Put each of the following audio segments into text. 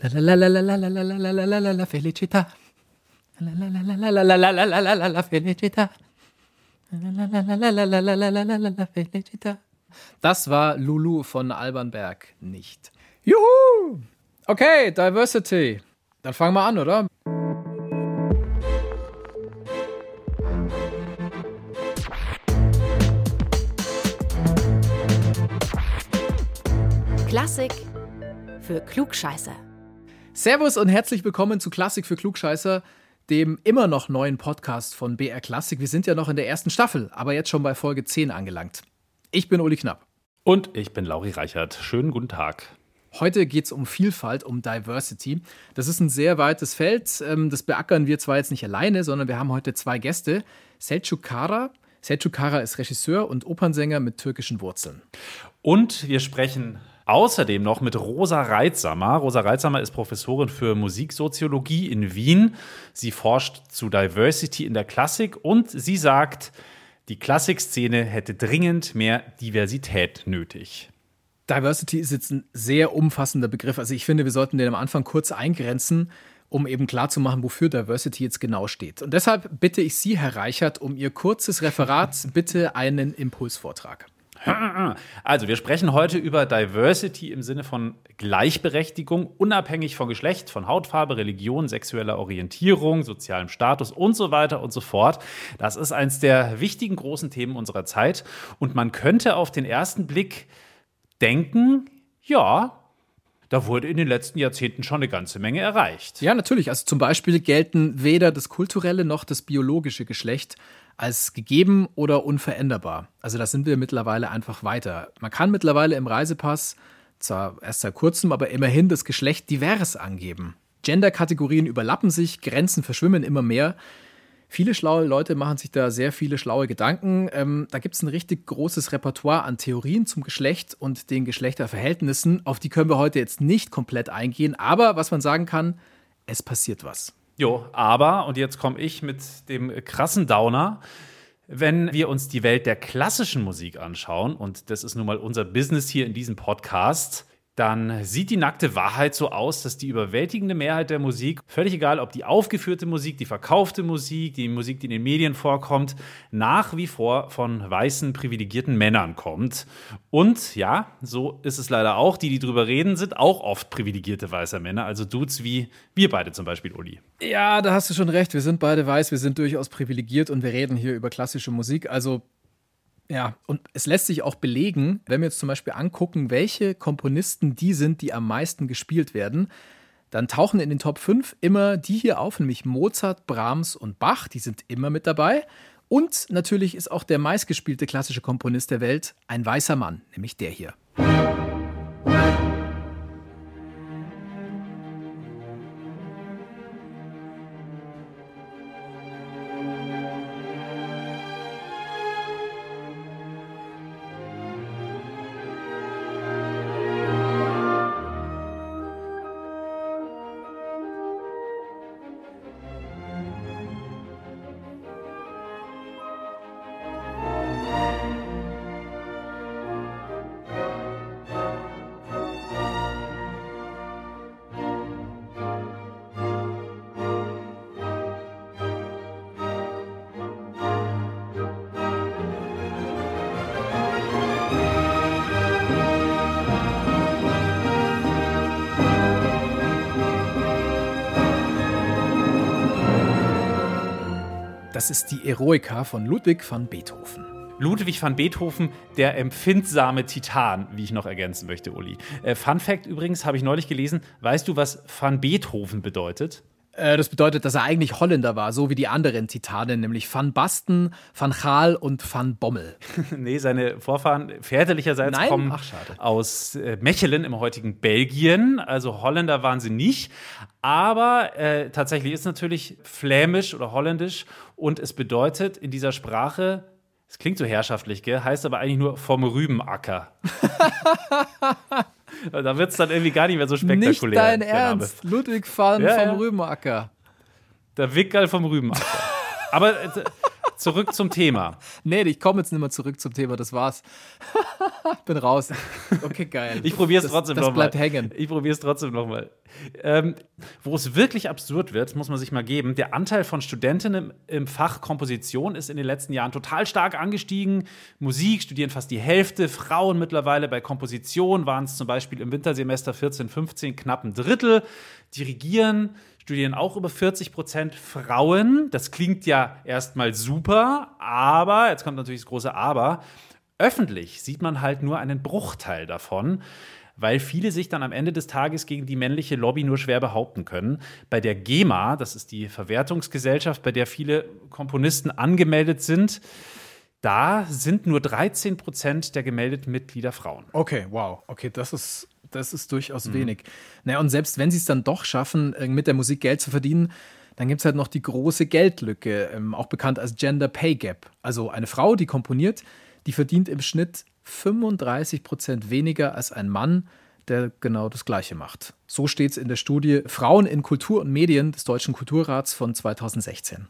La felicità. La felicità. Felicità. Das war Lulu von Albernberg nicht. Juhu! Okay, Diversity. Dann fangen wir an, oder? Klassik für Klugscheiße. Servus und herzlich willkommen zu Klassik für Klugscheißer, dem immer noch neuen Podcast von BR Klassik. Wir sind ja noch in der ersten Staffel, aber jetzt schon bei Folge 10 angelangt. Ich bin Uli Knapp. Und ich bin Lauri Reichert. Schönen guten Tag. Heute geht es um Vielfalt, um Diversity. Das ist ein sehr weites Feld. Ähm, das beackern wir zwar jetzt nicht alleine, sondern wir haben heute zwei Gäste. Selçuk Kara. Selçuk Kara ist Regisseur und Opernsänger mit türkischen Wurzeln. Und wir sprechen außerdem noch mit Rosa Reitsamer. Rosa Reitsamer ist Professorin für Musiksoziologie in Wien. Sie forscht zu Diversity in der Klassik und sie sagt, die Klassikszene hätte dringend mehr Diversität nötig. Diversity ist jetzt ein sehr umfassender Begriff. Also ich finde, wir sollten den am Anfang kurz eingrenzen, um eben klarzumachen, wofür Diversity jetzt genau steht. Und deshalb bitte ich Sie, Herr Reichert, um Ihr kurzes Referat, bitte einen Impulsvortrag. Also, wir sprechen heute über Diversity im Sinne von Gleichberechtigung, unabhängig von Geschlecht, von Hautfarbe, Religion, sexueller Orientierung, sozialem Status und so weiter und so fort. Das ist eines der wichtigen großen Themen unserer Zeit. Und man könnte auf den ersten Blick denken, ja, da wurde in den letzten Jahrzehnten schon eine ganze Menge erreicht. Ja, natürlich. Also zum Beispiel gelten weder das kulturelle noch das biologische Geschlecht als gegeben oder unveränderbar. Also da sind wir mittlerweile einfach weiter. Man kann mittlerweile im Reisepass, zwar erst seit kurzem, aber immerhin das Geschlecht divers angeben. Genderkategorien überlappen sich, Grenzen verschwimmen immer mehr. Viele schlaue Leute machen sich da sehr viele schlaue Gedanken. Ähm, da gibt es ein richtig großes Repertoire an Theorien zum Geschlecht und den Geschlechterverhältnissen. Auf die können wir heute jetzt nicht komplett eingehen. Aber was man sagen kann, es passiert was. Jo, aber, und jetzt komme ich mit dem krassen Downer. Wenn wir uns die Welt der klassischen Musik anschauen, und das ist nun mal unser Business hier in diesem Podcast, dann sieht die nackte Wahrheit so aus, dass die überwältigende Mehrheit der Musik, völlig egal ob die aufgeführte Musik, die verkaufte Musik, die Musik, die in den Medien vorkommt, nach wie vor von weißen, privilegierten Männern kommt. Und ja, so ist es leider auch. Die, die drüber reden, sind auch oft privilegierte weiße Männer, also Dudes wie wir beide zum Beispiel, Uli. Ja, da hast du schon recht. Wir sind beide weiß, wir sind durchaus privilegiert und wir reden hier über klassische Musik. Also ja, und es lässt sich auch belegen, wenn wir jetzt zum Beispiel angucken, welche Komponisten die sind, die am meisten gespielt werden, dann tauchen in den Top 5 immer die hier auf, nämlich Mozart, Brahms und Bach, die sind immer mit dabei. Und natürlich ist auch der meistgespielte klassische Komponist der Welt ein weißer Mann, nämlich der hier. Ist die Eroica von Ludwig van Beethoven. Ludwig van Beethoven, der empfindsame Titan, wie ich noch ergänzen möchte, Uli. Äh, Fun Fact übrigens, habe ich neulich gelesen. Weißt du, was van Beethoven bedeutet? Äh, das bedeutet, dass er eigentlich Holländer war, so wie die anderen Titanen, nämlich Van Basten, Van Gaal und Van Bommel. nee, seine Vorfahren väterlicherseits Nein? kommen Ach, aus äh, Mechelen im heutigen Belgien. Also Holländer waren sie nicht. Aber äh, tatsächlich ist natürlich flämisch oder holländisch und es bedeutet in dieser Sprache es klingt so herrschaftlich, gell? heißt aber eigentlich nur vom Rübenacker. da wird es dann irgendwie gar nicht mehr so spektakulär. Nicht dein. Ernst, Ludwig van Ja, vom ja. Rübenacker. Der Wickerl vom Rübenacker. aber äh, zurück zum Thema. Nee, ich komme jetzt nicht mehr zurück zum Thema, das war's. ich bin raus. Okay, geil. Ich probiere es trotzdem nochmal. Das bleibt hängen. Ich probiere es trotzdem nochmal. Ähm, wo es wirklich absurd wird, muss man sich mal geben, der Anteil von Studentinnen im Fach Komposition ist in den letzten Jahren total stark angestiegen. Musik studieren fast die Hälfte, Frauen mittlerweile bei Komposition waren es zum Beispiel im Wintersemester 14, 15 knapp ein Drittel. Dirigieren studieren auch über 40 Prozent Frauen. Das klingt ja erstmal super, aber, jetzt kommt natürlich das große Aber, öffentlich sieht man halt nur einen Bruchteil davon weil viele sich dann am Ende des Tages gegen die männliche Lobby nur schwer behaupten können. Bei der GEMA, das ist die Verwertungsgesellschaft, bei der viele Komponisten angemeldet sind, da sind nur 13 Prozent der gemeldeten Mitglieder Frauen. Okay, wow. Okay, das ist, das ist durchaus mhm. wenig. Naja, und selbst wenn sie es dann doch schaffen, äh, mit der Musik Geld zu verdienen, dann gibt es halt noch die große Geldlücke, ähm, auch bekannt als Gender Pay Gap. Also eine Frau, die komponiert, die verdient im Schnitt 35 Prozent weniger als ein Mann, der genau das Gleiche macht. So steht es in der Studie Frauen in Kultur und Medien des Deutschen Kulturrats von 2016.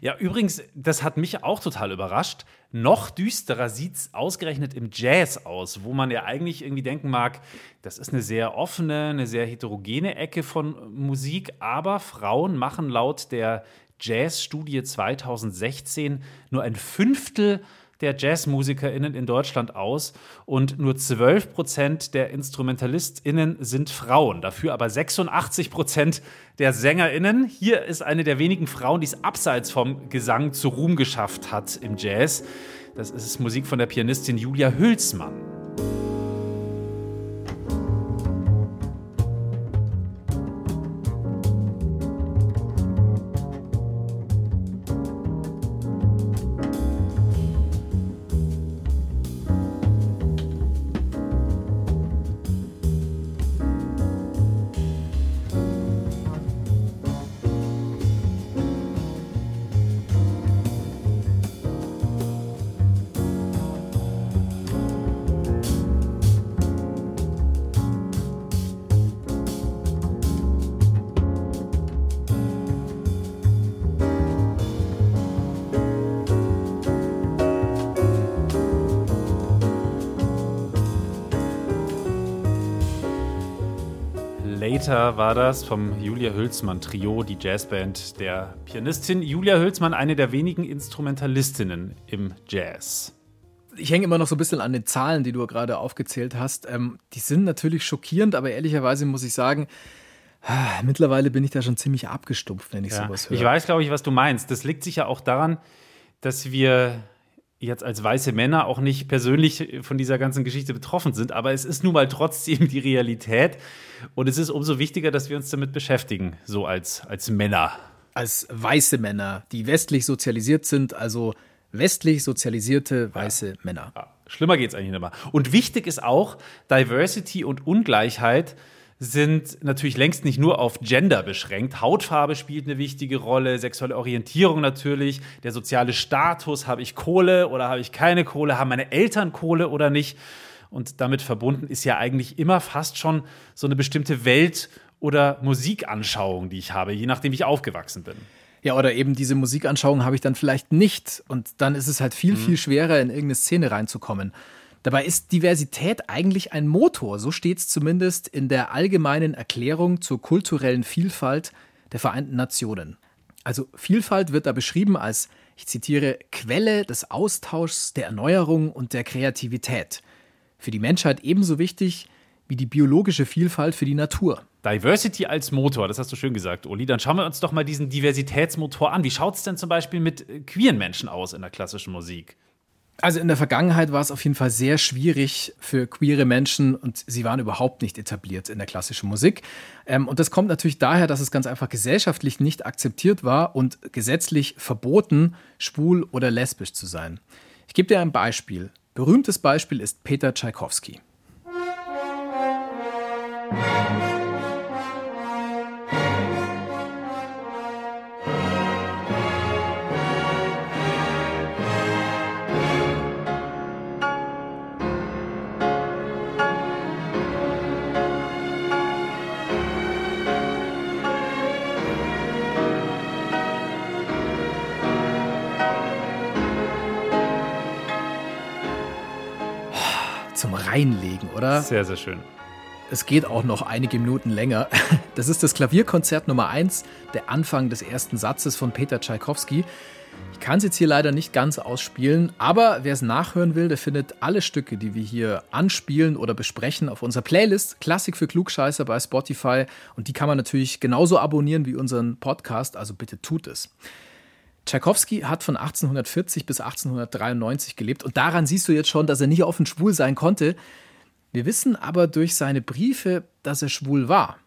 Ja, übrigens, das hat mich auch total überrascht. Noch düsterer sieht es ausgerechnet im Jazz aus, wo man ja eigentlich irgendwie denken mag, das ist eine sehr offene, eine sehr heterogene Ecke von Musik, aber Frauen machen laut der Jazz-Studie 2016 nur ein Fünftel der JazzmusikerInnen in Deutschland aus und nur 12 Prozent der InstrumentalistInnen sind Frauen. Dafür aber 86 Prozent der SängerInnen. Hier ist eine der wenigen Frauen, die es abseits vom Gesang zu Ruhm geschafft hat im Jazz. Das ist Musik von der Pianistin Julia Hülsmann. Later war das vom Julia Hülsmann Trio, die Jazzband der Pianistin Julia Hülsmann, eine der wenigen Instrumentalistinnen im Jazz. Ich hänge immer noch so ein bisschen an den Zahlen, die du gerade aufgezählt hast. Ähm, die sind natürlich schockierend, aber ehrlicherweise muss ich sagen, ah, mittlerweile bin ich da schon ziemlich abgestumpft, wenn ich ja, sowas höre. Ich weiß, glaube ich, was du meinst. Das liegt sicher auch daran, dass wir jetzt als weiße Männer auch nicht persönlich von dieser ganzen Geschichte betroffen sind, aber es ist nun mal trotzdem die Realität und es ist umso wichtiger, dass wir uns damit beschäftigen, so als, als Männer. Als weiße Männer, die westlich sozialisiert sind, also westlich sozialisierte weiße ja. Männer. Ja. Schlimmer geht es eigentlich nicht mehr. Und wichtig ist auch, Diversity und Ungleichheit sind natürlich längst nicht nur auf Gender beschränkt. Hautfarbe spielt eine wichtige Rolle, sexuelle Orientierung natürlich, der soziale Status, habe ich Kohle oder habe ich keine Kohle, haben meine Eltern Kohle oder nicht. Und damit verbunden ist ja eigentlich immer fast schon so eine bestimmte Welt- oder Musikanschauung, die ich habe, je nachdem, wie ich aufgewachsen bin. Ja, oder eben diese Musikanschauung habe ich dann vielleicht nicht. Und dann ist es halt viel, mhm. viel schwerer, in irgendeine Szene reinzukommen. Dabei ist Diversität eigentlich ein Motor, so steht es zumindest in der allgemeinen Erklärung zur kulturellen Vielfalt der Vereinten Nationen. Also Vielfalt wird da beschrieben als, ich zitiere, Quelle des Austauschs, der Erneuerung und der Kreativität. Für die Menschheit ebenso wichtig wie die biologische Vielfalt für die Natur. Diversity als Motor, das hast du schön gesagt, Uli. Dann schauen wir uns doch mal diesen Diversitätsmotor an. Wie schaut es denn zum Beispiel mit queeren Menschen aus in der klassischen Musik? Also in der Vergangenheit war es auf jeden Fall sehr schwierig für queere Menschen und sie waren überhaupt nicht etabliert in der klassischen Musik. Ähm, und das kommt natürlich daher, dass es ganz einfach gesellschaftlich nicht akzeptiert war und gesetzlich verboten, schwul oder lesbisch zu sein. Ich gebe dir ein Beispiel. Berühmtes Beispiel ist Peter Tschaikowski. Reinlegen, oder? Sehr, sehr schön. Es geht auch noch einige Minuten länger. Das ist das Klavierkonzert Nummer 1, der Anfang des ersten Satzes von Peter Tschaikowski. Ich kann es jetzt hier leider nicht ganz ausspielen, aber wer es nachhören will, der findet alle Stücke, die wir hier anspielen oder besprechen, auf unserer Playlist Klassik für Klugscheißer bei Spotify. Und die kann man natürlich genauso abonnieren wie unseren Podcast, also bitte tut es. Tschaikowski hat von 1840 bis 1893 gelebt und daran siehst du jetzt schon, dass er nicht offen schwul sein konnte. Wir wissen aber durch seine Briefe, dass er schwul war.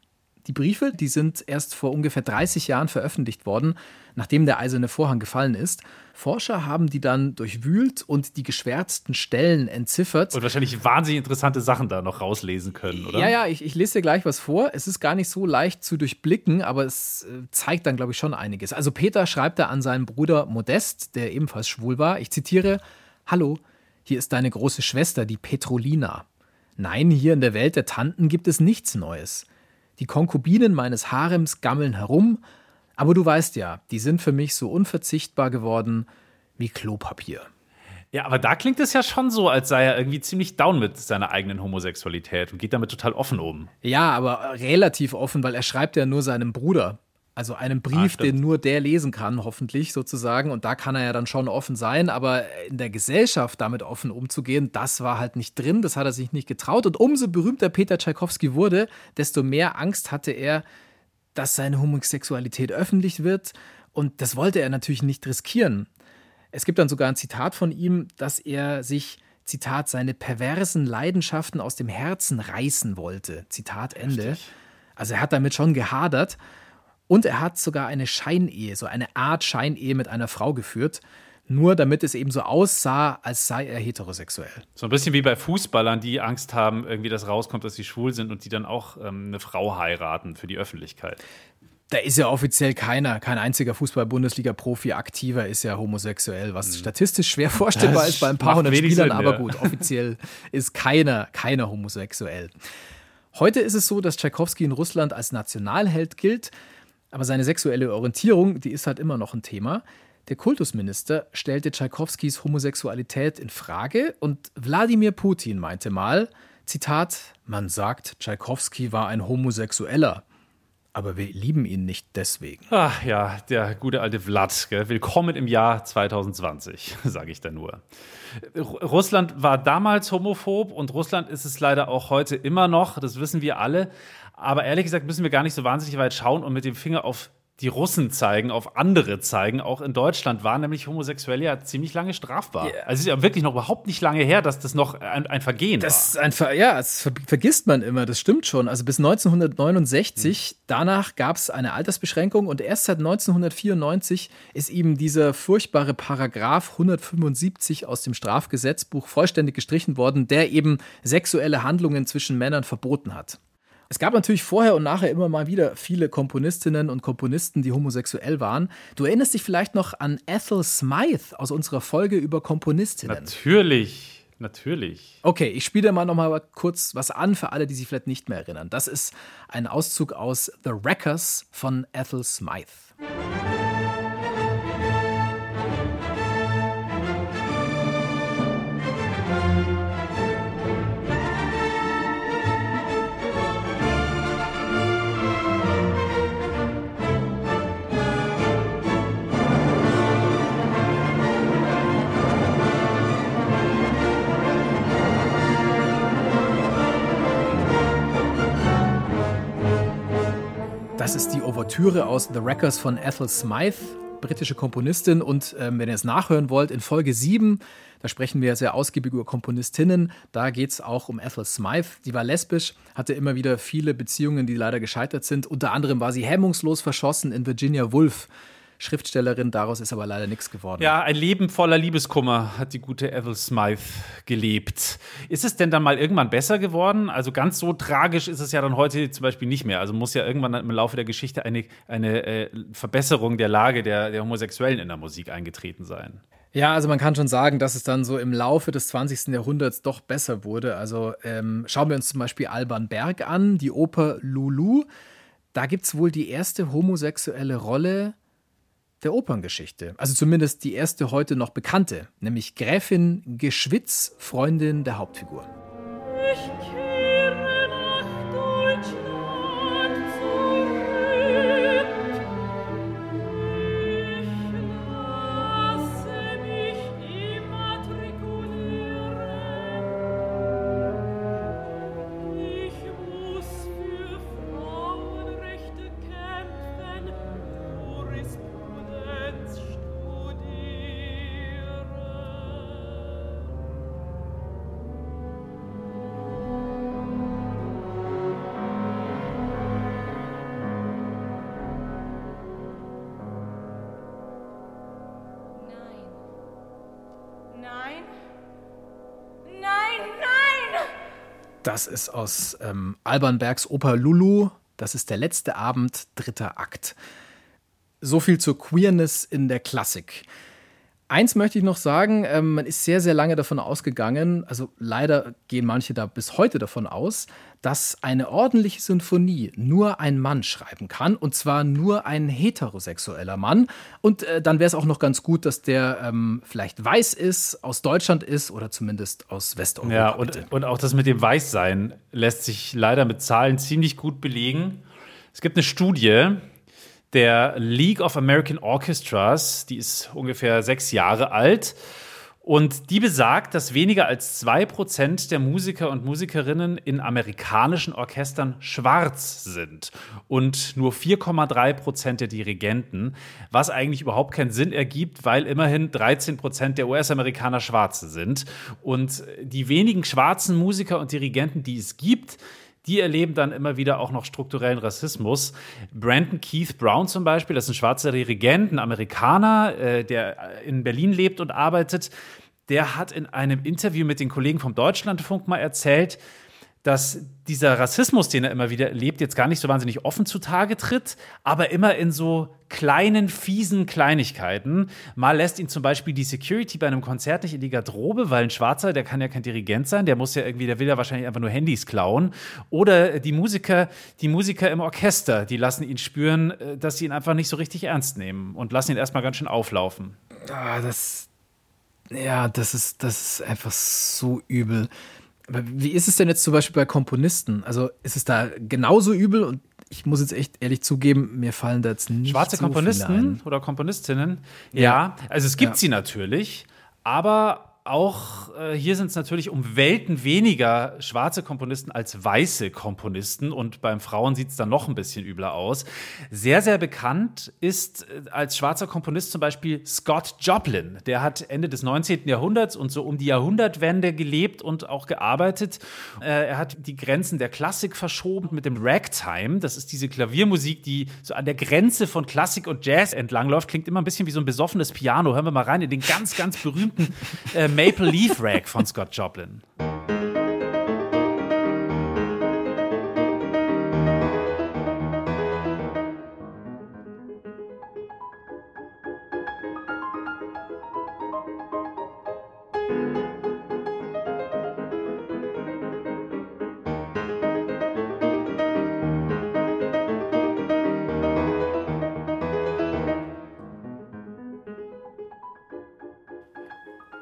Die Briefe, die sind erst vor ungefähr 30 Jahren veröffentlicht worden, nachdem der eiserne Vorhang gefallen ist. Forscher haben die dann durchwühlt und die geschwärzten Stellen entziffert. Und wahrscheinlich wahnsinnig interessante Sachen da noch rauslesen können, oder? Ja, ja, ich, ich lese dir gleich was vor. Es ist gar nicht so leicht zu durchblicken, aber es äh, zeigt dann, glaube ich, schon einiges. Also Peter schreibt da an seinen Bruder Modest, der ebenfalls schwul war. Ich zitiere, Hallo, hier ist deine große Schwester, die Petrolina. Nein, hier in der Welt der Tanten gibt es nichts Neues. Die Konkubinen meines Harems gammeln herum, aber du weißt ja, die sind für mich so unverzichtbar geworden wie Klopapier. Ja, aber da klingt es ja schon so, als sei er irgendwie ziemlich down mit seiner eigenen Homosexualität und geht damit total offen um. Ja, aber relativ offen, weil er schreibt ja nur seinem Bruder. Also einen Brief, ah, den nur der lesen kann, hoffentlich sozusagen. Und da kann er ja dann schon offen sein. Aber in der Gesellschaft damit offen umzugehen, das war halt nicht drin. Das hat er sich nicht getraut. Und umso berühmter Peter Tschaikowski wurde, desto mehr Angst hatte er, dass seine Homosexualität öffentlich wird. Und das wollte er natürlich nicht riskieren. Es gibt dann sogar ein Zitat von ihm, dass er sich, Zitat, seine perversen Leidenschaften aus dem Herzen reißen wollte. Zitat Ende. Richtig. Also er hat damit schon gehadert. Und er hat sogar eine Scheinehe, so eine Art Scheinehe mit einer Frau geführt, nur damit es eben so aussah, als sei er heterosexuell. So ein bisschen wie bei Fußballern, die Angst haben, irgendwie, dass rauskommt, dass sie schwul sind und die dann auch ähm, eine Frau heiraten für die Öffentlichkeit. Da ist ja offiziell keiner, kein einziger Fußball-Bundesliga-Profi aktiver ist ja homosexuell, was mhm. statistisch schwer vorstellbar das ist bei ein paar hundert Spielern, Sinn, aber ja. gut, offiziell ist keiner, keiner homosexuell. Heute ist es so, dass Tschaikowski in Russland als Nationalheld gilt. Aber seine sexuelle Orientierung, die ist halt immer noch ein Thema. Der Kultusminister stellte Tschaikowskis Homosexualität in Frage und Wladimir Putin meinte mal, Zitat, man sagt, Tschaikowski war ein Homosexueller. Aber wir lieben ihn nicht deswegen. Ach ja, der gute alte Vlad. Gell? Willkommen im Jahr 2020, sage ich da nur. Russland war damals homophob und Russland ist es leider auch heute immer noch. Das wissen wir alle. Aber ehrlich gesagt müssen wir gar nicht so wahnsinnig weit schauen und mit dem Finger auf die Russen zeigen, auf andere zeigen. Auch in Deutschland war nämlich Homosexuelle ja ziemlich lange strafbar. Yeah. Also es ist ja wirklich noch überhaupt nicht lange her, dass das noch ein, ein Vergehen das war. Ein Ver ja, das ver vergisst man immer, das stimmt schon. Also bis 1969, hm. danach gab es eine Altersbeschränkung und erst seit 1994 ist eben dieser furchtbare Paragraph 175 aus dem Strafgesetzbuch vollständig gestrichen worden, der eben sexuelle Handlungen zwischen Männern verboten hat. Es gab natürlich vorher und nachher immer mal wieder viele Komponistinnen und Komponisten, die homosexuell waren. Du erinnerst dich vielleicht noch an Ethel Smythe aus unserer Folge über Komponistinnen. Natürlich. Natürlich. Okay, ich spiele mal noch mal kurz was an für alle, die sich vielleicht nicht mehr erinnern. Das ist ein Auszug aus The Wreckers von Ethel Smythe. Das ist die Ouvertüre aus The Wreckers von Ethel Smythe, britische Komponistin. Und ähm, wenn ihr es nachhören wollt, in Folge 7, da sprechen wir sehr ausgiebig über Komponistinnen. Da geht es auch um Ethel Smythe. Die war lesbisch, hatte immer wieder viele Beziehungen, die leider gescheitert sind. Unter anderem war sie hemmungslos verschossen in Virginia Woolf. Schriftstellerin. Daraus ist aber leider nichts geworden. Ja, ein Leben voller Liebeskummer hat die gute Ethel Smythe gelebt. Ist es denn dann mal irgendwann besser geworden? Also ganz so tragisch ist es ja dann heute zum Beispiel nicht mehr. Also muss ja irgendwann im Laufe der Geschichte eine, eine äh, Verbesserung der Lage der, der Homosexuellen in der Musik eingetreten sein. Ja, also man kann schon sagen, dass es dann so im Laufe des 20. Jahrhunderts doch besser wurde. Also ähm, schauen wir uns zum Beispiel Alban Berg an, die Oper Lulu. Da gibt es wohl die erste homosexuelle Rolle der Operngeschichte. Also zumindest die erste heute noch bekannte, nämlich Gräfin Geschwitz, Freundin der Hauptfigur. Das ist aus ähm, Alban Bergs Oper Lulu. Das ist der letzte Abend, dritter Akt. So viel zur Queerness in der Klassik. Eins möchte ich noch sagen, ähm, man ist sehr, sehr lange davon ausgegangen, also leider gehen manche da bis heute davon aus, dass eine ordentliche Sinfonie nur ein Mann schreiben kann, und zwar nur ein heterosexueller Mann. Und äh, dann wäre es auch noch ganz gut, dass der ähm, vielleicht weiß ist, aus Deutschland ist oder zumindest aus Westeuropa. Ja, und, und auch das mit dem Weißsein lässt sich leider mit Zahlen ziemlich gut belegen. Es gibt eine Studie, der League of American Orchestras, die ist ungefähr sechs Jahre alt. Und die besagt, dass weniger als zwei Prozent der Musiker und Musikerinnen in amerikanischen Orchestern schwarz sind und nur 4,3 Prozent der Dirigenten, was eigentlich überhaupt keinen Sinn ergibt, weil immerhin 13 Prozent der US-Amerikaner Schwarze sind. Und die wenigen schwarzen Musiker und Dirigenten, die es gibt, die erleben dann immer wieder auch noch strukturellen Rassismus. Brandon Keith Brown zum Beispiel, das ist ein schwarzer Dirigent, ein Amerikaner, äh, der in Berlin lebt und arbeitet, der hat in einem Interview mit den Kollegen vom Deutschlandfunk mal erzählt, dass dieser Rassismus, den er immer wieder erlebt, jetzt gar nicht so wahnsinnig offen zutage tritt, aber immer in so kleinen, fiesen Kleinigkeiten. Mal lässt ihn zum Beispiel die Security bei einem Konzert nicht in die Garderobe, weil ein Schwarzer, der kann ja kein Dirigent sein, der muss ja irgendwie, der will ja wahrscheinlich einfach nur Handys klauen. Oder die Musiker, die Musiker im Orchester, die lassen ihn spüren, äh, dass sie ihn einfach nicht so richtig ernst nehmen und lassen ihn erstmal ganz schön auflaufen. Ah, das, ja, das ist, das ist einfach so übel. Wie ist es denn jetzt zum Beispiel bei Komponisten? Also ist es da genauso übel? Und ich muss jetzt echt ehrlich zugeben, mir fallen da jetzt nicht Schwarze so Komponisten oder Komponistinnen? Ja, ja. also es gibt ja. sie natürlich, aber auch äh, hier sind es natürlich um Welten weniger schwarze Komponisten als weiße Komponisten und beim Frauen sieht es dann noch ein bisschen übler aus. Sehr, sehr bekannt ist äh, als schwarzer Komponist zum Beispiel Scott Joplin. Der hat Ende des 19. Jahrhunderts und so um die Jahrhundertwende gelebt und auch gearbeitet. Äh, er hat die Grenzen der Klassik verschoben mit dem Ragtime. Das ist diese Klaviermusik, die so an der Grenze von Klassik und Jazz entlangläuft. Klingt immer ein bisschen wie so ein besoffenes Piano. Hören wir mal rein in den ganz, ganz berühmten äh, Maple Leaf Rag von Scott Joplin.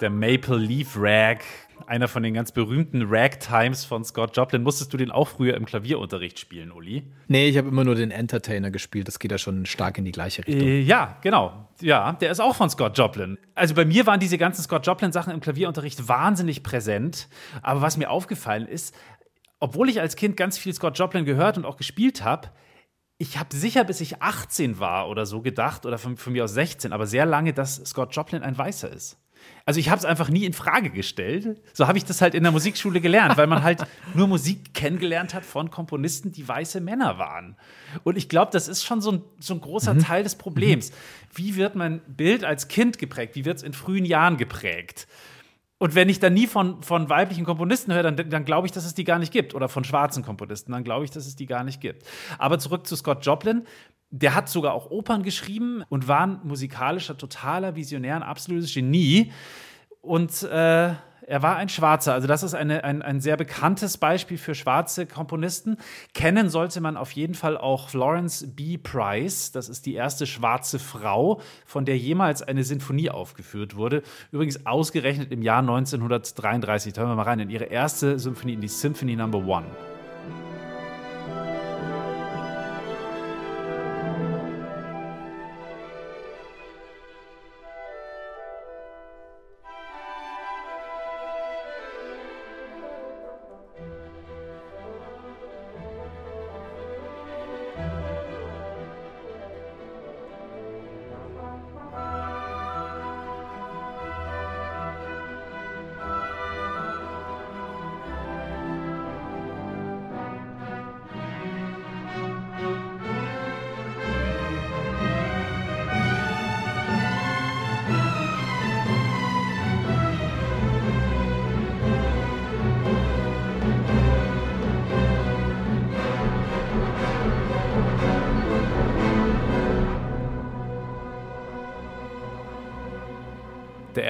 Der Maple Leaf Rag, einer von den ganz berühmten Ragtimes von Scott Joplin. Musstest du den auch früher im Klavierunterricht spielen, Uli? Nee, ich habe immer nur den Entertainer gespielt. Das geht ja schon stark in die gleiche Richtung. Äh, ja, genau. Ja, der ist auch von Scott Joplin. Also bei mir waren diese ganzen Scott Joplin-Sachen im Klavierunterricht wahnsinnig präsent. Aber was mir aufgefallen ist, obwohl ich als Kind ganz viel Scott Joplin gehört und auch gespielt habe, ich habe sicher, bis ich 18 war oder so gedacht, oder von, von mir aus 16, aber sehr lange, dass Scott Joplin ein Weißer ist. Also ich habe es einfach nie in Frage gestellt. So habe ich das halt in der Musikschule gelernt, weil man halt nur Musik kennengelernt hat von Komponisten, die weiße Männer waren. Und ich glaube, das ist schon so ein, so ein großer mhm. Teil des Problems. Wie wird mein Bild als Kind geprägt? Wie wird es in frühen Jahren geprägt? Und wenn ich dann nie von, von weiblichen Komponisten höre, dann, dann glaube ich, dass es die gar nicht gibt. Oder von schwarzen Komponisten, dann glaube ich, dass es die gar nicht gibt. Aber zurück zu Scott Joplin. Der hat sogar auch Opern geschrieben und war ein musikalischer, totaler Visionär, ein absolutes Genie. Und äh, er war ein Schwarzer. Also das ist eine, ein, ein sehr bekanntes Beispiel für schwarze Komponisten. Kennen sollte man auf jeden Fall auch Florence B. Price. Das ist die erste schwarze Frau, von der jemals eine Sinfonie aufgeführt wurde. Übrigens ausgerechnet im Jahr 1933. Da hören wir mal rein in ihre erste Symphonie, in die Symphony Number One.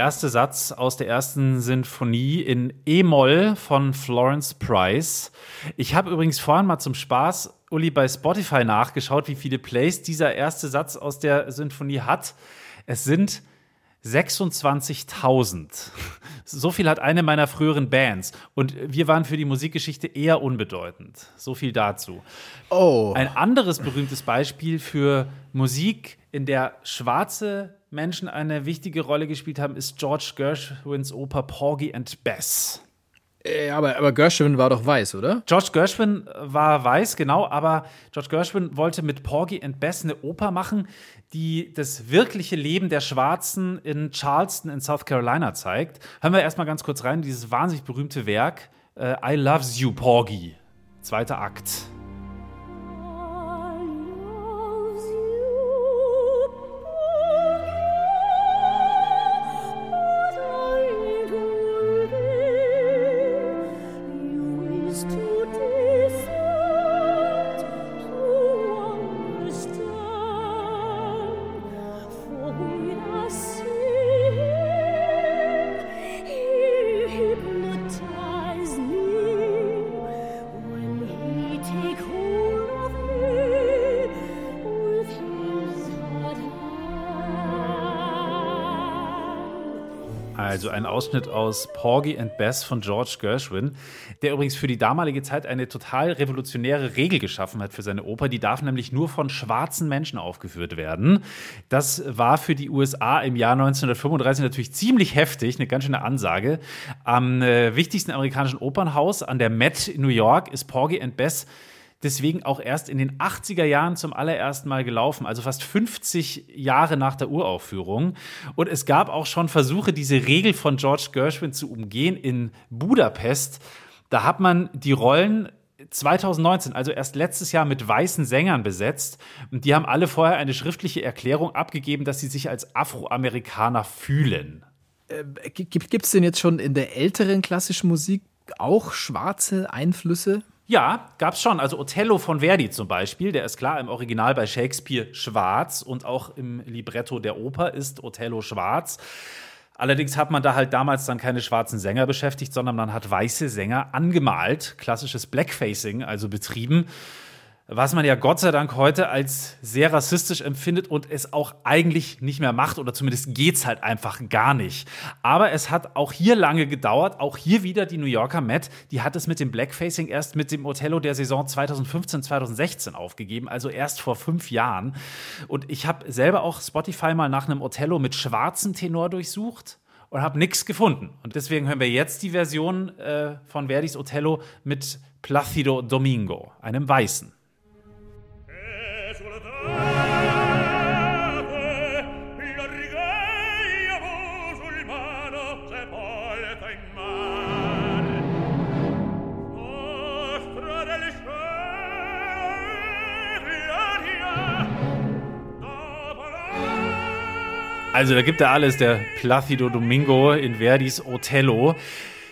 Erste Satz aus der ersten Sinfonie in E-Moll von Florence Price. Ich habe übrigens vorhin mal zum Spaß, Uli, bei Spotify nachgeschaut, wie viele Plays dieser erste Satz aus der Sinfonie hat. Es sind 26.000. So viel hat eine meiner früheren Bands. Und wir waren für die Musikgeschichte eher unbedeutend. So viel dazu. Oh. Ein anderes berühmtes Beispiel für Musik, in der schwarze Menschen eine wichtige Rolle gespielt haben, ist George Gershwins Oper Porgy and Bess. Äh, aber, aber Gershwin war doch weiß, oder? George Gershwin war weiß, genau, aber George Gershwin wollte mit Porgy and Bess eine Oper machen, die das wirkliche Leben der Schwarzen in Charleston in South Carolina zeigt. Hören wir erstmal ganz kurz rein, dieses wahnsinnig berühmte Werk äh, I Loves You, Porgy. Zweiter Akt. Also ein Ausschnitt aus Porgy and Bess von George Gershwin, der übrigens für die damalige Zeit eine total revolutionäre Regel geschaffen hat für seine Oper. Die darf nämlich nur von schwarzen Menschen aufgeführt werden. Das war für die USA im Jahr 1935 natürlich ziemlich heftig, eine ganz schöne Ansage. Am äh, wichtigsten amerikanischen Opernhaus an der Met in New York ist Porgy and Bess deswegen auch erst in den 80er Jahren zum allerersten Mal gelaufen, also fast 50 Jahre nach der Uraufführung. Und es gab auch schon Versuche, diese Regel von George Gershwin zu umgehen in Budapest. Da hat man die Rollen 2019, also erst letztes Jahr mit weißen Sängern besetzt. Und die haben alle vorher eine schriftliche Erklärung abgegeben, dass sie sich als Afroamerikaner fühlen. Äh, Gibt es denn jetzt schon in der älteren klassischen Musik auch schwarze Einflüsse? Ja, gab's schon. Also Othello von Verdi zum Beispiel, der ist klar im Original bei Shakespeare schwarz und auch im Libretto der Oper ist Othello schwarz. Allerdings hat man da halt damals dann keine schwarzen Sänger beschäftigt, sondern man hat weiße Sänger angemalt, klassisches Blackfacing also betrieben was man ja Gott sei Dank heute als sehr rassistisch empfindet und es auch eigentlich nicht mehr macht oder zumindest geht's halt einfach gar nicht. Aber es hat auch hier lange gedauert, auch hier wieder die New Yorker Met, die hat es mit dem Blackfacing erst mit dem Othello der Saison 2015, 2016 aufgegeben, also erst vor fünf Jahren. Und ich habe selber auch Spotify mal nach einem Othello mit schwarzem Tenor durchsucht und habe nichts gefunden. Und deswegen hören wir jetzt die Version äh, von Verdis Othello mit Placido Domingo, einem Weißen. Also da gibt er alles, der Placido Domingo in Verdis Othello.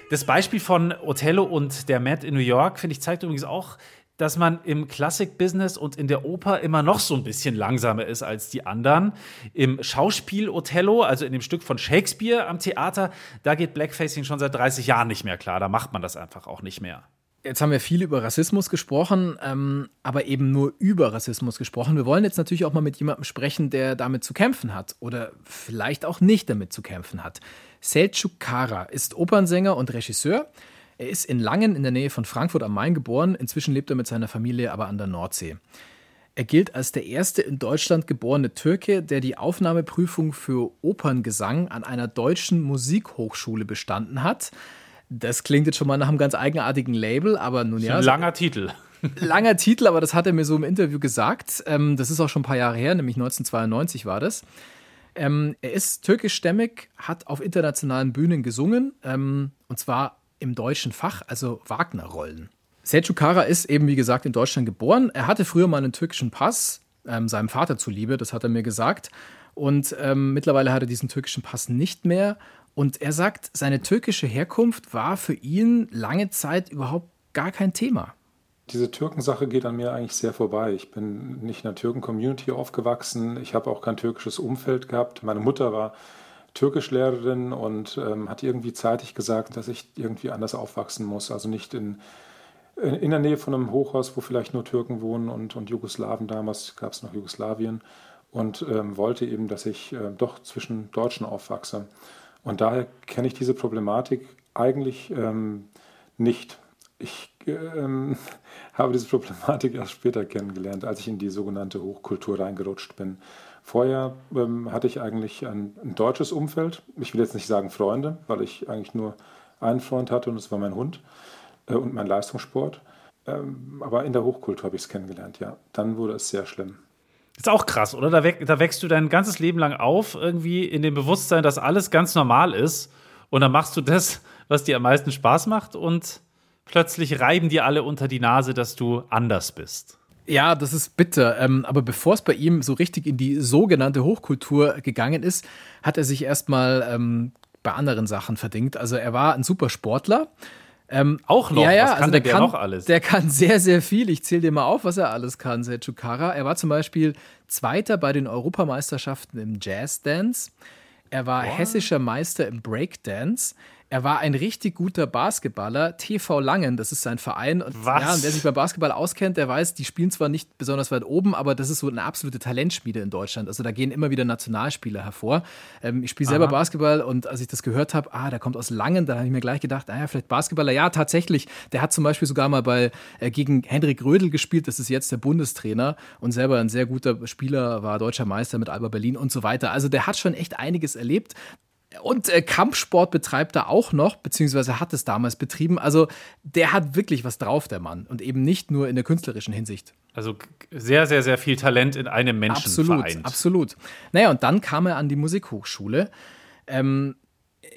Das Beispiel von Othello und der Matt in New York, finde ich, zeigt übrigens auch, dass man im Klassik-Business und in der Oper immer noch so ein bisschen langsamer ist als die anderen. Im Schauspiel Othello, also in dem Stück von Shakespeare am Theater, da geht Blackfacing schon seit 30 Jahren nicht mehr klar. Da macht man das einfach auch nicht mehr. Jetzt haben wir viel über Rassismus gesprochen, ähm, aber eben nur über Rassismus gesprochen. Wir wollen jetzt natürlich auch mal mit jemandem sprechen, der damit zu kämpfen hat oder vielleicht auch nicht damit zu kämpfen hat. Selçuk Kara ist Opernsänger und Regisseur. Er ist in Langen in der Nähe von Frankfurt am Main geboren. Inzwischen lebt er mit seiner Familie aber an der Nordsee. Er gilt als der erste in Deutschland geborene Türke, der die Aufnahmeprüfung für Operngesang an einer deutschen Musikhochschule bestanden hat. Das klingt jetzt schon mal nach einem ganz eigenartigen Label, aber nun ja. Ein langer Titel. Langer Titel, aber das hat er mir so im Interview gesagt. Ähm, das ist auch schon ein paar Jahre her, nämlich 1992 war das. Ähm, er ist türkischstämmig, hat auf internationalen Bühnen gesungen, ähm, und zwar im deutschen Fach, also Wagner-Rollen. Selçuk Kara ist eben, wie gesagt, in Deutschland geboren. Er hatte früher mal einen türkischen Pass, seinem Vater zuliebe, das hat er mir gesagt. Und ähm, mittlerweile hat er diesen türkischen Pass nicht mehr und er sagt, seine türkische Herkunft war für ihn lange Zeit überhaupt gar kein Thema. Diese Türkensache geht an mir eigentlich sehr vorbei. Ich bin nicht in der Türken-Community aufgewachsen. Ich habe auch kein türkisches Umfeld gehabt. Meine Mutter war Türkischlehrerin und ähm, hat irgendwie zeitig gesagt, dass ich irgendwie anders aufwachsen muss. Also nicht in, in der Nähe von einem Hochhaus, wo vielleicht nur Türken wohnen und, und Jugoslawen damals, gab es noch Jugoslawien und ähm, wollte eben, dass ich äh, doch zwischen Deutschen aufwachse. Und daher kenne ich diese Problematik eigentlich ähm, nicht. Ich ähm, habe diese Problematik erst später kennengelernt, als ich in die sogenannte Hochkultur reingerutscht bin. Vorher ähm, hatte ich eigentlich ein, ein, deutsches Umfeld. Ich will jetzt nicht sagen Freunde, weil ich eigentlich nur einen Freund hatte und das war mein Hund äh, und mein Leistungssport. Ähm, aber in der Hochkultur habe ich es kennengelernt, ja. Dann wurde es sehr schlimm. Ist auch krass, oder? Da, wäch, da wächst du dein ganzes Leben lang auf, irgendwie in dem Bewusstsein, dass alles ganz normal ist. Und dann machst du das, was dir am meisten Spaß macht und plötzlich reiben dir alle unter die Nase, dass du anders bist. Ja, das ist bitter. Ähm, aber bevor es bei ihm so richtig in die sogenannte Hochkultur gegangen ist, hat er sich erstmal ähm, bei anderen Sachen verdingt. Also er war ein super Sportler. Ähm, auch noch? Ja, ja, was kann also der, der kann, noch alles? Der kann sehr, sehr viel. Ich zähle dir mal auf, was er alles kann, Sergio Kara. Er war zum Beispiel Zweiter bei den Europameisterschaften im Jazzdance. Er war What? hessischer Meister im Breakdance. Er war ein richtig guter Basketballer. TV Langen, das ist sein Verein. Und, Was? Ja, und wer sich beim Basketball auskennt, der weiß, die spielen zwar nicht besonders weit oben, aber das ist so eine absolute Talentschmiede in Deutschland. Also da gehen immer wieder Nationalspieler hervor. Ähm, ich spiele selber Basketball und als ich das gehört habe, ah, der kommt aus Langen, da habe ich mir gleich gedacht, ah ja, vielleicht Basketballer. Ja, tatsächlich. Der hat zum Beispiel sogar mal bei, äh, gegen Hendrik Rödel gespielt. Das ist jetzt der Bundestrainer und selber ein sehr guter Spieler, war deutscher Meister mit Alba Berlin und so weiter. Also der hat schon echt einiges erlebt. Und äh, Kampfsport betreibt er auch noch, beziehungsweise hat es damals betrieben. Also der hat wirklich was drauf, der Mann. Und eben nicht nur in der künstlerischen Hinsicht. Also sehr, sehr, sehr viel Talent in einem Menschen absolut, vereint. Absolut. Naja, und dann kam er an die Musikhochschule. Ähm,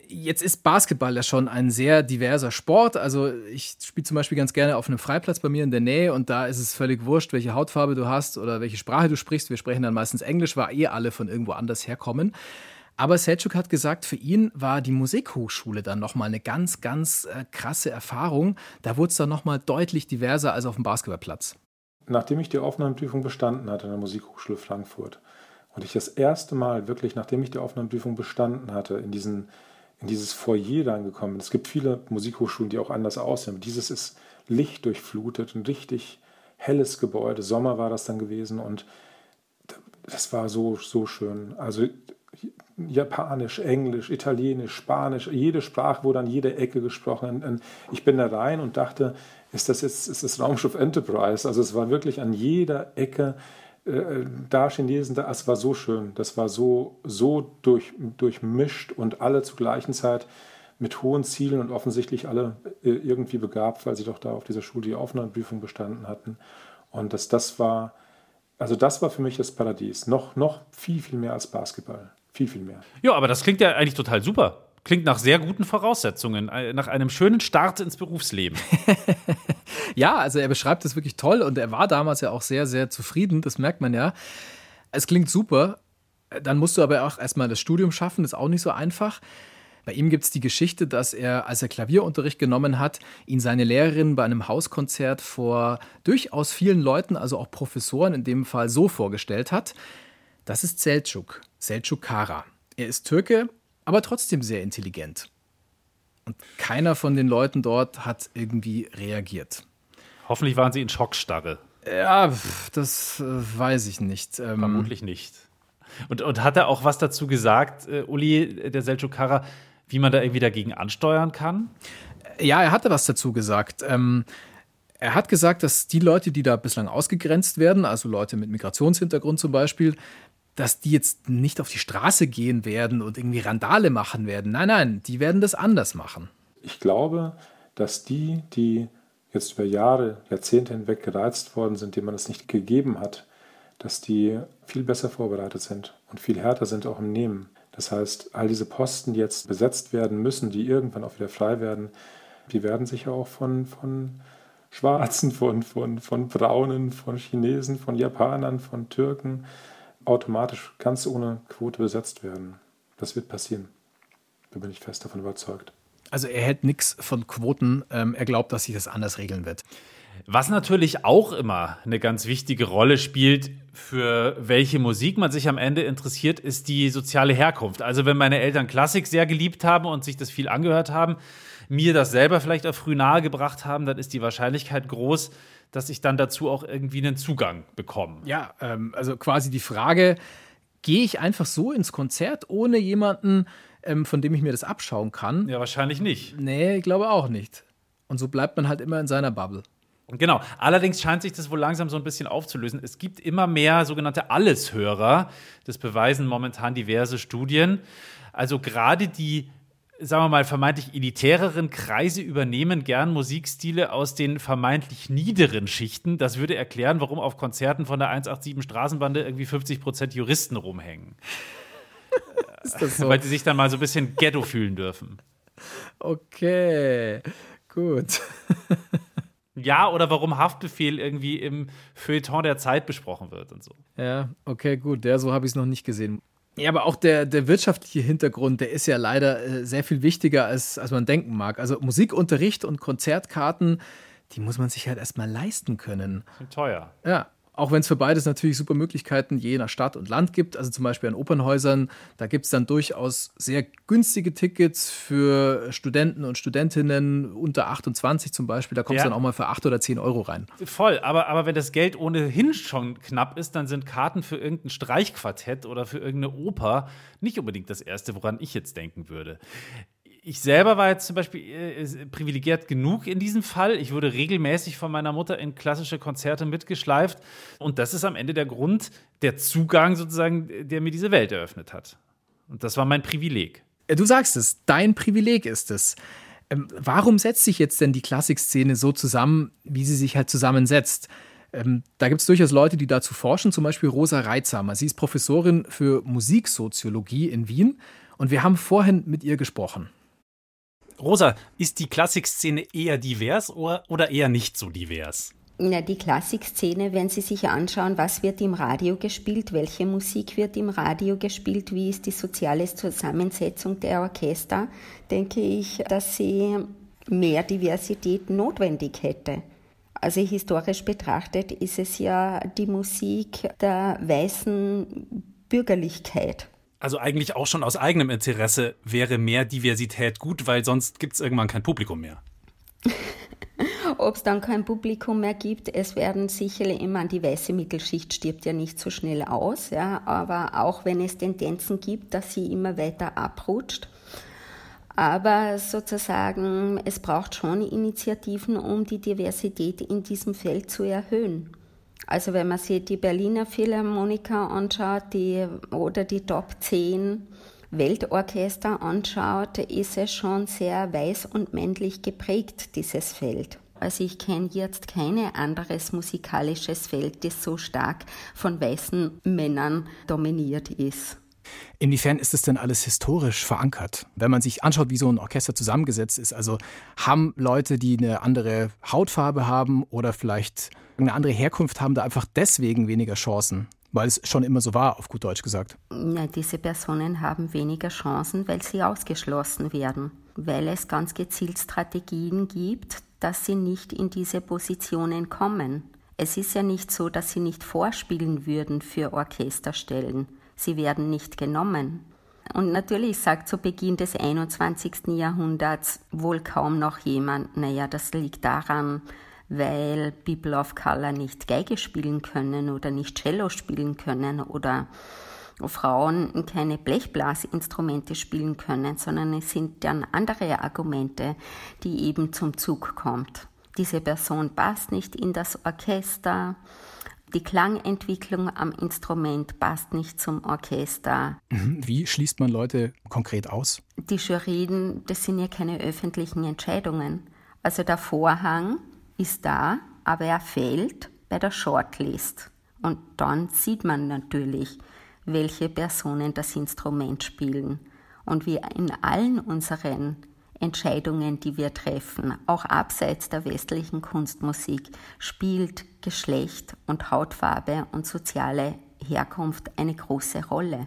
jetzt ist Basketball ja schon ein sehr diverser Sport. Also ich spiele zum Beispiel ganz gerne auf einem Freiplatz bei mir in der Nähe und da ist es völlig wurscht, welche Hautfarbe du hast oder welche Sprache du sprichst. Wir sprechen dann meistens Englisch, weil eh alle von irgendwo anders herkommen. Aber Selçuk hat gesagt, für ihn war die Musikhochschule dann nochmal eine ganz, ganz äh, krasse Erfahrung. Da wurde es dann nochmal deutlich diverser als auf dem Basketballplatz. Nachdem ich die Aufnahmeprüfung bestanden hatte in der Musikhochschule Frankfurt und ich das erste Mal wirklich, nachdem ich die Aufnahmeprüfung bestanden hatte, in, diesen, in dieses Foyer reingekommen bin. Es gibt viele Musikhochschulen, die auch anders aussehen, dieses ist lichtdurchflutet, ein richtig helles Gebäude. Sommer war das dann gewesen und das war so, so schön. Also Japanisch, Englisch, Italienisch, Spanisch, jede Sprache wurde an jeder Ecke gesprochen. Ich bin da rein und dachte, ist das jetzt ist das Raumschiff Enterprise? Also es war wirklich an jeder Ecke äh, da Chinesen, da, es war so schön, das war so, so durch, durchmischt und alle zur gleichen Zeit mit hohen Zielen und offensichtlich alle äh, irgendwie begabt, weil sie doch da auf dieser Schule die Aufnahmeprüfung bestanden hatten. Und das, das war, also das war für mich das Paradies. Noch, noch viel, viel mehr als Basketball. Viel, viel mehr. Ja, aber das klingt ja eigentlich total super. Klingt nach sehr guten Voraussetzungen, äh, nach einem schönen Start ins Berufsleben. ja, also er beschreibt das wirklich toll und er war damals ja auch sehr, sehr zufrieden, das merkt man ja. Es klingt super. Dann musst du aber auch erstmal das Studium schaffen, das ist auch nicht so einfach. Bei ihm gibt es die Geschichte, dass er, als er Klavierunterricht genommen hat, ihn seine Lehrerin bei einem Hauskonzert vor durchaus vielen Leuten, also auch Professoren in dem Fall, so vorgestellt hat. Das ist Selçuk, Selçuk Kara. Er ist Türke, aber trotzdem sehr intelligent. Und keiner von den Leuten dort hat irgendwie reagiert. Hoffentlich waren sie in Schockstarre. Ja, das äh, weiß ich nicht. Ähm, Vermutlich nicht. Und, und hat er auch was dazu gesagt, äh, Uli, der Selçuk Kara, wie man da irgendwie dagegen ansteuern kann? Ja, er hatte was dazu gesagt. Ähm, er hat gesagt, dass die Leute, die da bislang ausgegrenzt werden, also Leute mit Migrationshintergrund zum Beispiel, dass die jetzt nicht auf die Straße gehen werden und irgendwie Randale machen werden. Nein, nein, die werden das anders machen. Ich glaube, dass die, die jetzt über Jahre, Jahrzehnte hinweg gereizt worden sind, denen man es nicht gegeben hat, dass die viel besser vorbereitet sind und viel härter sind auch im Nehmen. Das heißt, all diese Posten, die jetzt besetzt werden müssen, die irgendwann auch wieder frei werden, die werden sich auch von, von Schwarzen, von, von, von Braunen, von Chinesen, von Japanern, von Türken automatisch ganz ohne Quote besetzt werden. Das wird passieren. Da bin ich fest davon überzeugt. Also er hält nichts von Quoten. Ähm, er glaubt, dass sich das anders regeln wird. Was natürlich auch immer eine ganz wichtige Rolle spielt, für welche Musik man sich am Ende interessiert, ist die soziale Herkunft. Also wenn meine Eltern Klassik sehr geliebt haben und sich das viel angehört haben, mir das selber vielleicht auch früh nahegebracht haben, dann ist die Wahrscheinlichkeit groß, dass ich dann dazu auch irgendwie einen Zugang bekomme. Ja, ähm, also quasi die Frage, gehe ich einfach so ins Konzert ohne jemanden, ähm, von dem ich mir das abschauen kann? Ja, wahrscheinlich nicht. Nee, ich glaube auch nicht. Und so bleibt man halt immer in seiner Bubble. Genau. Allerdings scheint sich das wohl langsam so ein bisschen aufzulösen. Es gibt immer mehr sogenannte Alleshörer. Das beweisen momentan diverse Studien. Also gerade die sagen wir mal, vermeintlich elitäreren Kreise übernehmen gern Musikstile aus den vermeintlich niederen Schichten. Das würde erklären, warum auf Konzerten von der 187 Straßenbande irgendwie 50 Prozent Juristen rumhängen. So? Weil sie sich dann mal so ein bisschen Ghetto fühlen dürfen. Okay, gut. Ja, oder warum Haftbefehl irgendwie im Feuilleton der Zeit besprochen wird und so. Ja, okay, gut. Der so habe ich es noch nicht gesehen. Ja, aber auch der, der wirtschaftliche Hintergrund, der ist ja leider äh, sehr viel wichtiger, als, als man denken mag. Also Musikunterricht und Konzertkarten, die muss man sich halt erstmal leisten können. Sind teuer. Ja, auch wenn es für beides natürlich super Möglichkeiten je nach Stadt und Land gibt. Also zum Beispiel an Opernhäusern, da gibt es dann durchaus sehr günstige Tickets für Studenten und Studentinnen unter 28 zum Beispiel. Da kommst du ja. dann auch mal für 8 oder 10 Euro rein. Voll, aber, aber wenn das Geld ohnehin schon knapp ist, dann sind Karten für irgendein Streichquartett oder für irgendeine Oper nicht unbedingt das Erste, woran ich jetzt denken würde ich selber war jetzt zum Beispiel äh, privilegiert genug in diesem Fall. Ich wurde regelmäßig von meiner Mutter in klassische Konzerte mitgeschleift. Und das ist am Ende der Grund, der Zugang sozusagen, der mir diese Welt eröffnet hat. Und das war mein Privileg. Du sagst es, dein Privileg ist es. Ähm, warum setzt sich jetzt denn die Klassikszene so zusammen, wie sie sich halt zusammensetzt? Ähm, da gibt es durchaus Leute, die dazu forschen, zum Beispiel Rosa Reitzhammer. Sie ist Professorin für Musiksoziologie in Wien und wir haben vorhin mit ihr gesprochen. Rosa, ist die Klassikszene eher divers oder, eher nicht so divers? Na, die Klassikszene, wenn Sie sich anschauen, was wird im Radio gespielt, welche Musik wird im Radio gespielt, wie ist die soziale Zusammensetzung der Orchester, denke ich, dass sie mehr Diversität notwendig hätte. Also historisch betrachtet ist es ja die Musik der weißen Bürgerlichkeit. Also eigentlich auch schon aus eigenem Interesse wäre mehr Diversität gut, weil sonst gibt es irgendwann kein Publikum mehr. Ob es dann kein Publikum mehr gibt, es werden sicherlich immer, die weiße Mittelschicht stirbt ja nicht so schnell aus, ja, aber auch wenn es Tendenzen gibt, dass sie immer weiter abrutscht. Aber sozusagen, es braucht schon Initiativen, um die Diversität in diesem Feld zu erhöhen. Also wenn man sich die Berliner Philharmoniker anschaut die, oder die Top 10 Weltorchester anschaut, ist es schon sehr weiß und männlich geprägt, dieses Feld. Also ich kenne jetzt kein anderes musikalisches Feld, das so stark von weißen Männern dominiert ist. Inwiefern ist es denn alles historisch verankert? Wenn man sich anschaut, wie so ein Orchester zusammengesetzt ist, also haben Leute, die eine andere Hautfarbe haben oder vielleicht eine andere Herkunft haben, da einfach deswegen weniger Chancen? Weil es schon immer so war, auf gut Deutsch gesagt. Ja, diese Personen haben weniger Chancen, weil sie ausgeschlossen werden. Weil es ganz gezielt Strategien gibt, dass sie nicht in diese Positionen kommen. Es ist ja nicht so, dass sie nicht vorspielen würden für Orchesterstellen sie werden nicht genommen. Und natürlich sagt zu Beginn des 21. Jahrhunderts wohl kaum noch jemand, naja, das liegt daran, weil People of Color nicht Geige spielen können oder nicht Cello spielen können oder Frauen keine Blechblasinstrumente spielen können, sondern es sind dann andere Argumente, die eben zum Zug kommt. Diese Person passt nicht in das Orchester, die Klangentwicklung am Instrument passt nicht zum Orchester. Mhm. Wie schließt man Leute konkret aus? Die Jurien, das sind ja keine öffentlichen Entscheidungen. Also der Vorhang ist da, aber er fällt bei der Shortlist. Und dann sieht man natürlich, welche Personen das Instrument spielen. Und wie in allen unseren Entscheidungen, die wir treffen, auch abseits der westlichen Kunstmusik, spielt Geschlecht und Hautfarbe und soziale Herkunft eine große Rolle.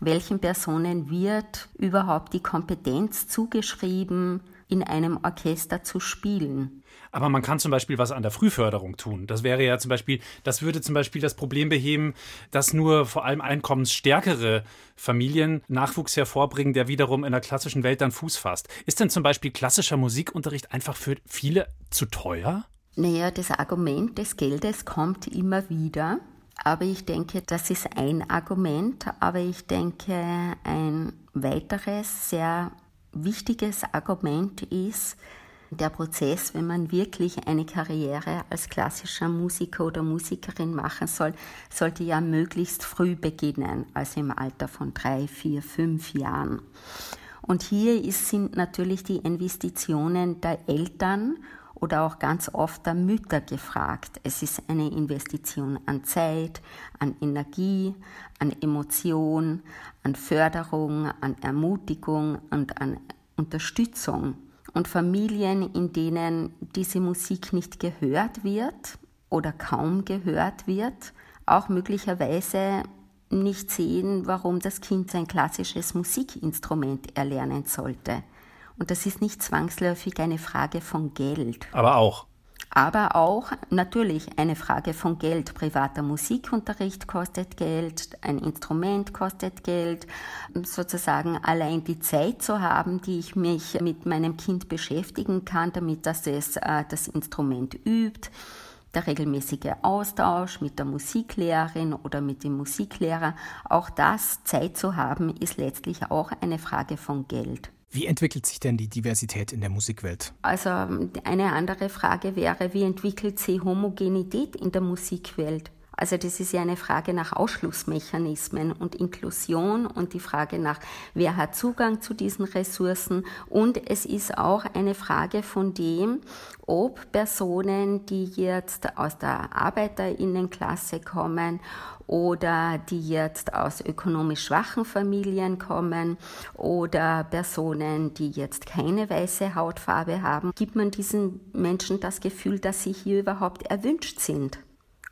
Welchen Personen wird überhaupt die Kompetenz zugeschrieben, in einem Orchester zu spielen. Aber man kann zum Beispiel was an der Frühförderung tun. Das wäre ja zum Beispiel, das würde zum Beispiel das Problem beheben, dass nur vor allem einkommensstärkere Familien Nachwuchs hervorbringen, der wiederum in der klassischen Welt dann Fuß fasst. Ist denn zum Beispiel klassischer Musikunterricht einfach für viele zu teuer? Naja, das Argument des Geldes kommt immer wieder. Aber ich denke, das ist ein Argument. Aber ich denke, ein weiteres sehr wichtiges Argument ist, der Prozess, wenn man wirklich eine Karriere als klassischer Musiker oder Musikerin machen soll, sollte ja möglichst früh beginnen, also im Alter von drei, vier, fünf Jahren. Und hier ist, sind natürlich die Investitionen der Eltern oder auch ganz oft der Mütter gefragt. Es ist eine Investition an Zeit, an Energie, an Emotion, an Förderung, an Ermutigung und an Unterstützung. Und Familien, in denen diese Musik nicht gehört wird oder kaum gehört wird, auch möglicherweise nicht sehen, warum das Kind sein klassisches Musikinstrument erlernen sollte. Und das ist nicht zwangsläufig eine Frage von Geld. Aber auch aber auch natürlich eine Frage von Geld. Privater Musikunterricht kostet Geld, ein Instrument kostet Geld. Sozusagen allein die Zeit zu haben, die ich mich mit meinem Kind beschäftigen kann, damit das es äh, das Instrument übt. Der regelmäßige Austausch mit der Musiklehrerin oder mit dem Musiklehrer, auch das Zeit zu haben, ist letztlich auch eine Frage von Geld. Wie entwickelt sich denn die Diversität in der Musikwelt? Also eine andere Frage wäre, wie entwickelt sich Homogenität in der Musikwelt? Also das ist ja eine Frage nach Ausschlussmechanismen und Inklusion und die Frage nach, wer hat Zugang zu diesen Ressourcen. Und es ist auch eine Frage von dem, ob Personen, die jetzt aus der Arbeiterinnenklasse kommen oder die jetzt aus ökonomisch schwachen Familien kommen oder Personen, die jetzt keine weiße Hautfarbe haben, gibt man diesen Menschen das Gefühl, dass sie hier überhaupt erwünscht sind.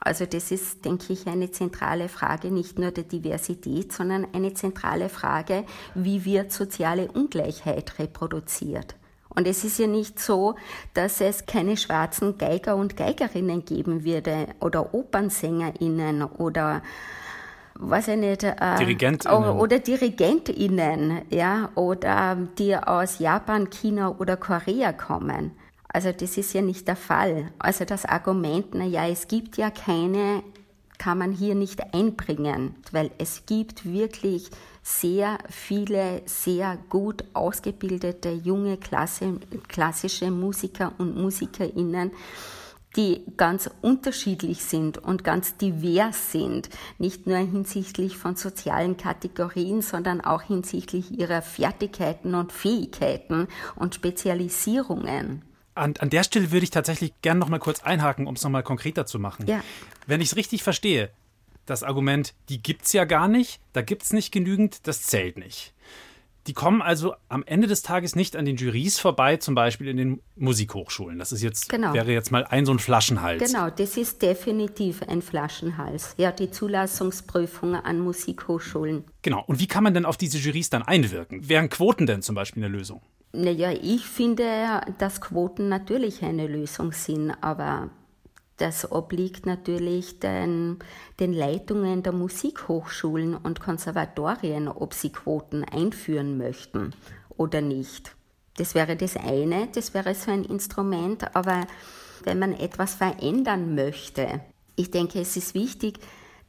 Also das ist, denke ich, eine zentrale Frage nicht nur der Diversität, sondern eine zentrale Frage, wie wird soziale Ungleichheit reproduziert. Und es ist ja nicht so, dass es keine schwarzen Geiger und Geigerinnen geben würde oder Opernsängerinnen oder was ich nicht, äh, Dirigentinnen. oder Dirigentinnen, ja, oder die aus Japan, China oder Korea kommen. Also das ist ja nicht der Fall. Also das Argument, na ja, es gibt ja keine, kann man hier nicht einbringen, weil es gibt wirklich sehr viele, sehr gut ausgebildete junge Klasse, klassische Musiker und Musikerinnen, die ganz unterschiedlich sind und ganz divers sind, nicht nur hinsichtlich von sozialen Kategorien, sondern auch hinsichtlich ihrer Fertigkeiten und Fähigkeiten und Spezialisierungen. An, an der Stelle würde ich tatsächlich gerne noch mal kurz einhaken, um es noch mal konkreter zu machen. Ja. Wenn ich es richtig verstehe, das Argument, die gibt es ja gar nicht, da gibt es nicht genügend, das zählt nicht. Die kommen also am Ende des Tages nicht an den Juries vorbei, zum Beispiel in den Musikhochschulen. Das ist jetzt, genau. wäre jetzt mal ein so ein Flaschenhals. Genau, das ist definitiv ein Flaschenhals. Ja, die Zulassungsprüfung an Musikhochschulen. Genau. Und wie kann man denn auf diese Juries dann einwirken? Wären Quoten denn zum Beispiel eine Lösung? Naja, ich finde, dass Quoten natürlich eine Lösung sind, aber das obliegt natürlich den, den Leitungen der Musikhochschulen und Konservatorien, ob sie Quoten einführen möchten oder nicht. Das wäre das eine, das wäre so ein Instrument, aber wenn man etwas verändern möchte, ich denke, es ist wichtig,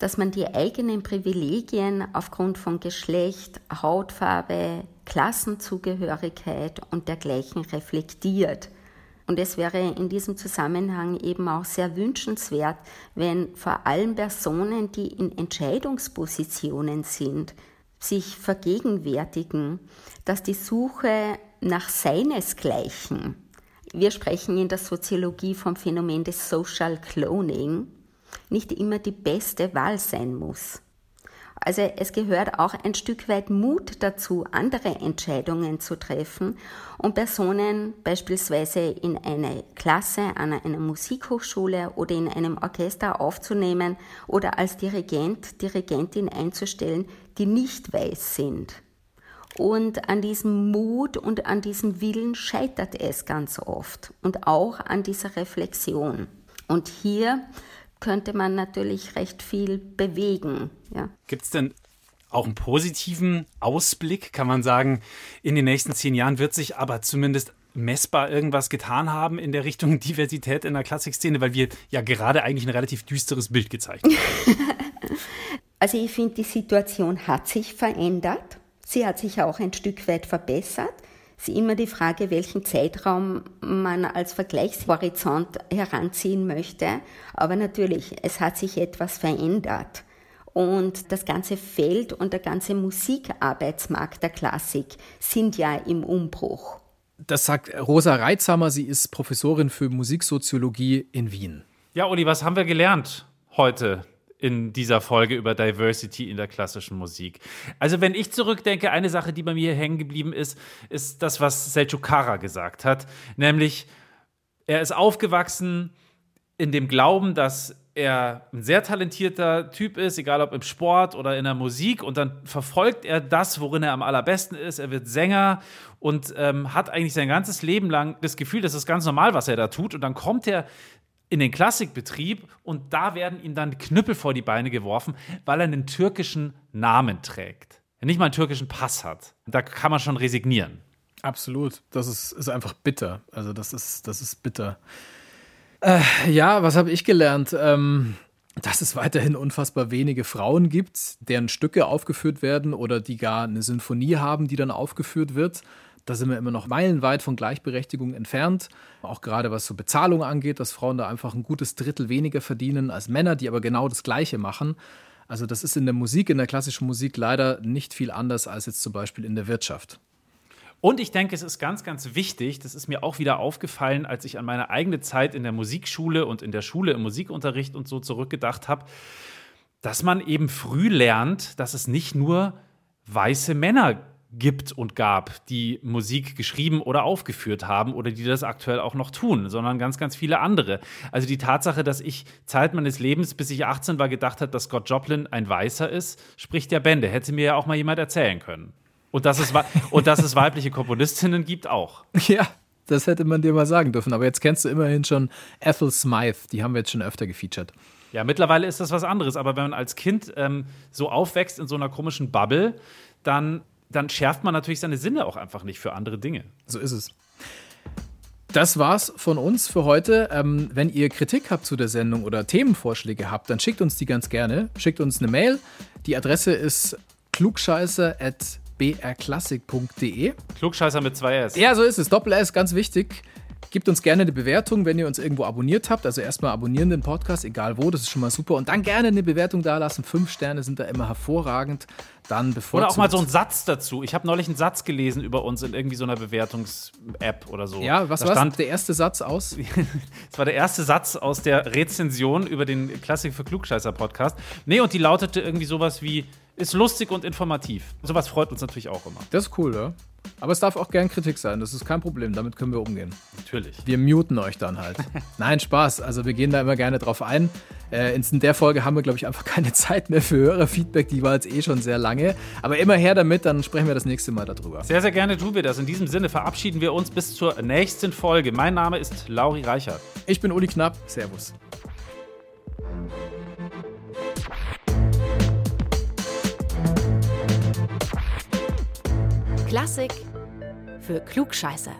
dass man die eigenen Privilegien aufgrund von Geschlecht, Hautfarbe, Klassenzugehörigkeit und dergleichen reflektiert. Und es wäre in diesem Zusammenhang eben auch sehr wünschenswert, wenn vor allem Personen, die in Entscheidungspositionen sind, sich vergegenwärtigen, dass die Suche nach seinesgleichen, wir sprechen in der Soziologie vom Phänomen des Social Cloning, nicht immer die beste Wahl sein muss. Also es gehört auch ein Stück weit Mut dazu, andere Entscheidungen zu treffen und Personen beispielsweise in eine Klasse an einer Musikhochschule oder in einem Orchester aufzunehmen oder als Dirigent, Dirigentin einzustellen, die nicht weiß sind. Und an diesem Mut und an diesem Willen scheitert es ganz oft und auch an dieser Reflexion. Und hier könnte man natürlich recht viel bewegen. Ja. Gibt es denn auch einen positiven Ausblick? Kann man sagen, in den nächsten zehn Jahren wird sich aber zumindest messbar irgendwas getan haben in der Richtung Diversität in der Klassikszene, weil wir ja gerade eigentlich ein relativ düsteres Bild gezeichnet haben. also ich finde, die Situation hat sich verändert. Sie hat sich auch ein Stück weit verbessert. Es ist immer die Frage, welchen Zeitraum man als Vergleichshorizont heranziehen möchte. Aber natürlich, es hat sich etwas verändert. Und das ganze Feld und der ganze Musikarbeitsmarkt der Klassik sind ja im Umbruch. Das sagt Rosa Reitzhammer, sie ist Professorin für Musiksoziologie in Wien. Ja, Uli, was haben wir gelernt heute in dieser Folge über Diversity in der klassischen Musik. Also wenn ich zurückdenke, eine Sache, die bei mir hängen geblieben ist, ist das, was Selçuk Kara gesagt hat, nämlich er ist aufgewachsen in dem Glauben, dass er ein sehr talentierter Typ ist, egal ob im Sport oder in der Musik, und dann verfolgt er das, worin er am allerbesten ist. Er wird Sänger und ähm, hat eigentlich sein ganzes Leben lang das Gefühl, das ist ganz normal, was er da tut. Und dann kommt er in den Klassikbetrieb und da werden ihm dann Knüppel vor die Beine geworfen, weil er einen türkischen Namen trägt. Er nicht mal einen türkischen Pass hat. Da kann man schon resignieren. Absolut. Das ist, ist einfach bitter. Also, das ist, das ist bitter. Äh, ja, was habe ich gelernt? Ähm, dass es weiterhin unfassbar wenige Frauen gibt, deren Stücke aufgeführt werden oder die gar eine Sinfonie haben, die dann aufgeführt wird. Da sind wir immer noch meilenweit von Gleichberechtigung entfernt. Auch gerade was so Bezahlung angeht, dass Frauen da einfach ein gutes Drittel weniger verdienen als Männer, die aber genau das Gleiche machen. Also das ist in der Musik, in der klassischen Musik leider nicht viel anders als jetzt zum Beispiel in der Wirtschaft. Und ich denke, es ist ganz, ganz wichtig, das ist mir auch wieder aufgefallen, als ich an meine eigene Zeit in der Musikschule und in der Schule im Musikunterricht und so zurückgedacht habe, dass man eben früh lernt, dass es nicht nur weiße Männer gibt und gab, die Musik geschrieben oder aufgeführt haben oder die das aktuell auch noch tun, sondern ganz, ganz viele andere. Also die Tatsache, dass ich Zeit meines Lebens, bis ich 18 war, gedacht habe, dass Scott Joplin ein Weißer ist, spricht der Bände. Hätte mir ja auch mal jemand erzählen können. Und dass es, und dass es weibliche Komponistinnen gibt, auch. Ja, das hätte man dir mal sagen dürfen. Aber jetzt kennst du immerhin schon Ethel Smythe. Die haben wir jetzt schon öfter gefeatured. Ja, mittlerweile ist das was anderes. Aber wenn man als Kind ähm, so aufwächst in so einer komischen Bubble, dann dann schärft man natürlich seine Sinne auch einfach nicht für andere Dinge. So ist es. Das war's von uns für heute. Ähm, wenn ihr Kritik habt zu der Sendung oder Themenvorschläge habt, dann schickt uns die ganz gerne. Schickt uns eine Mail. Die Adresse ist klugscheißer.brklassik.de. Klugscheißer mit zwei S. Ja, so ist es. Doppel S, ganz wichtig. Gebt uns gerne eine Bewertung, wenn ihr uns irgendwo abonniert habt. Also erstmal abonnieren den Podcast, egal wo, das ist schon mal super. Und dann gerne eine Bewertung da lassen. Fünf Sterne sind da immer hervorragend. Dann Oder auch mal so einen Satz dazu. Ich habe neulich einen Satz gelesen über uns in irgendwie so einer Bewertungs-App oder so. Ja, was war der erste Satz aus? das war der erste Satz aus der Rezension über den Klassik für Klugscheißer Podcast. Nee, und die lautete irgendwie sowas wie ist lustig und informativ. Sowas freut uns natürlich auch immer. Das ist cool, ja. Aber es darf auch gern Kritik sein, das ist kein Problem, damit können wir umgehen. Natürlich. Wir muten euch dann halt. Nein, Spaß, also wir gehen da immer gerne drauf ein. Äh, in der Folge haben wir, glaube ich, einfach keine Zeit mehr für Hörerfeedback, die war jetzt eh schon sehr lange. Aber immer her damit, dann sprechen wir das nächste Mal darüber. Sehr, sehr gerne tun wir das. In diesem Sinne verabschieden wir uns bis zur nächsten Folge. Mein Name ist Lauri Reichert. Ich bin Uli Knapp, Servus. Klassik für Klugscheißer.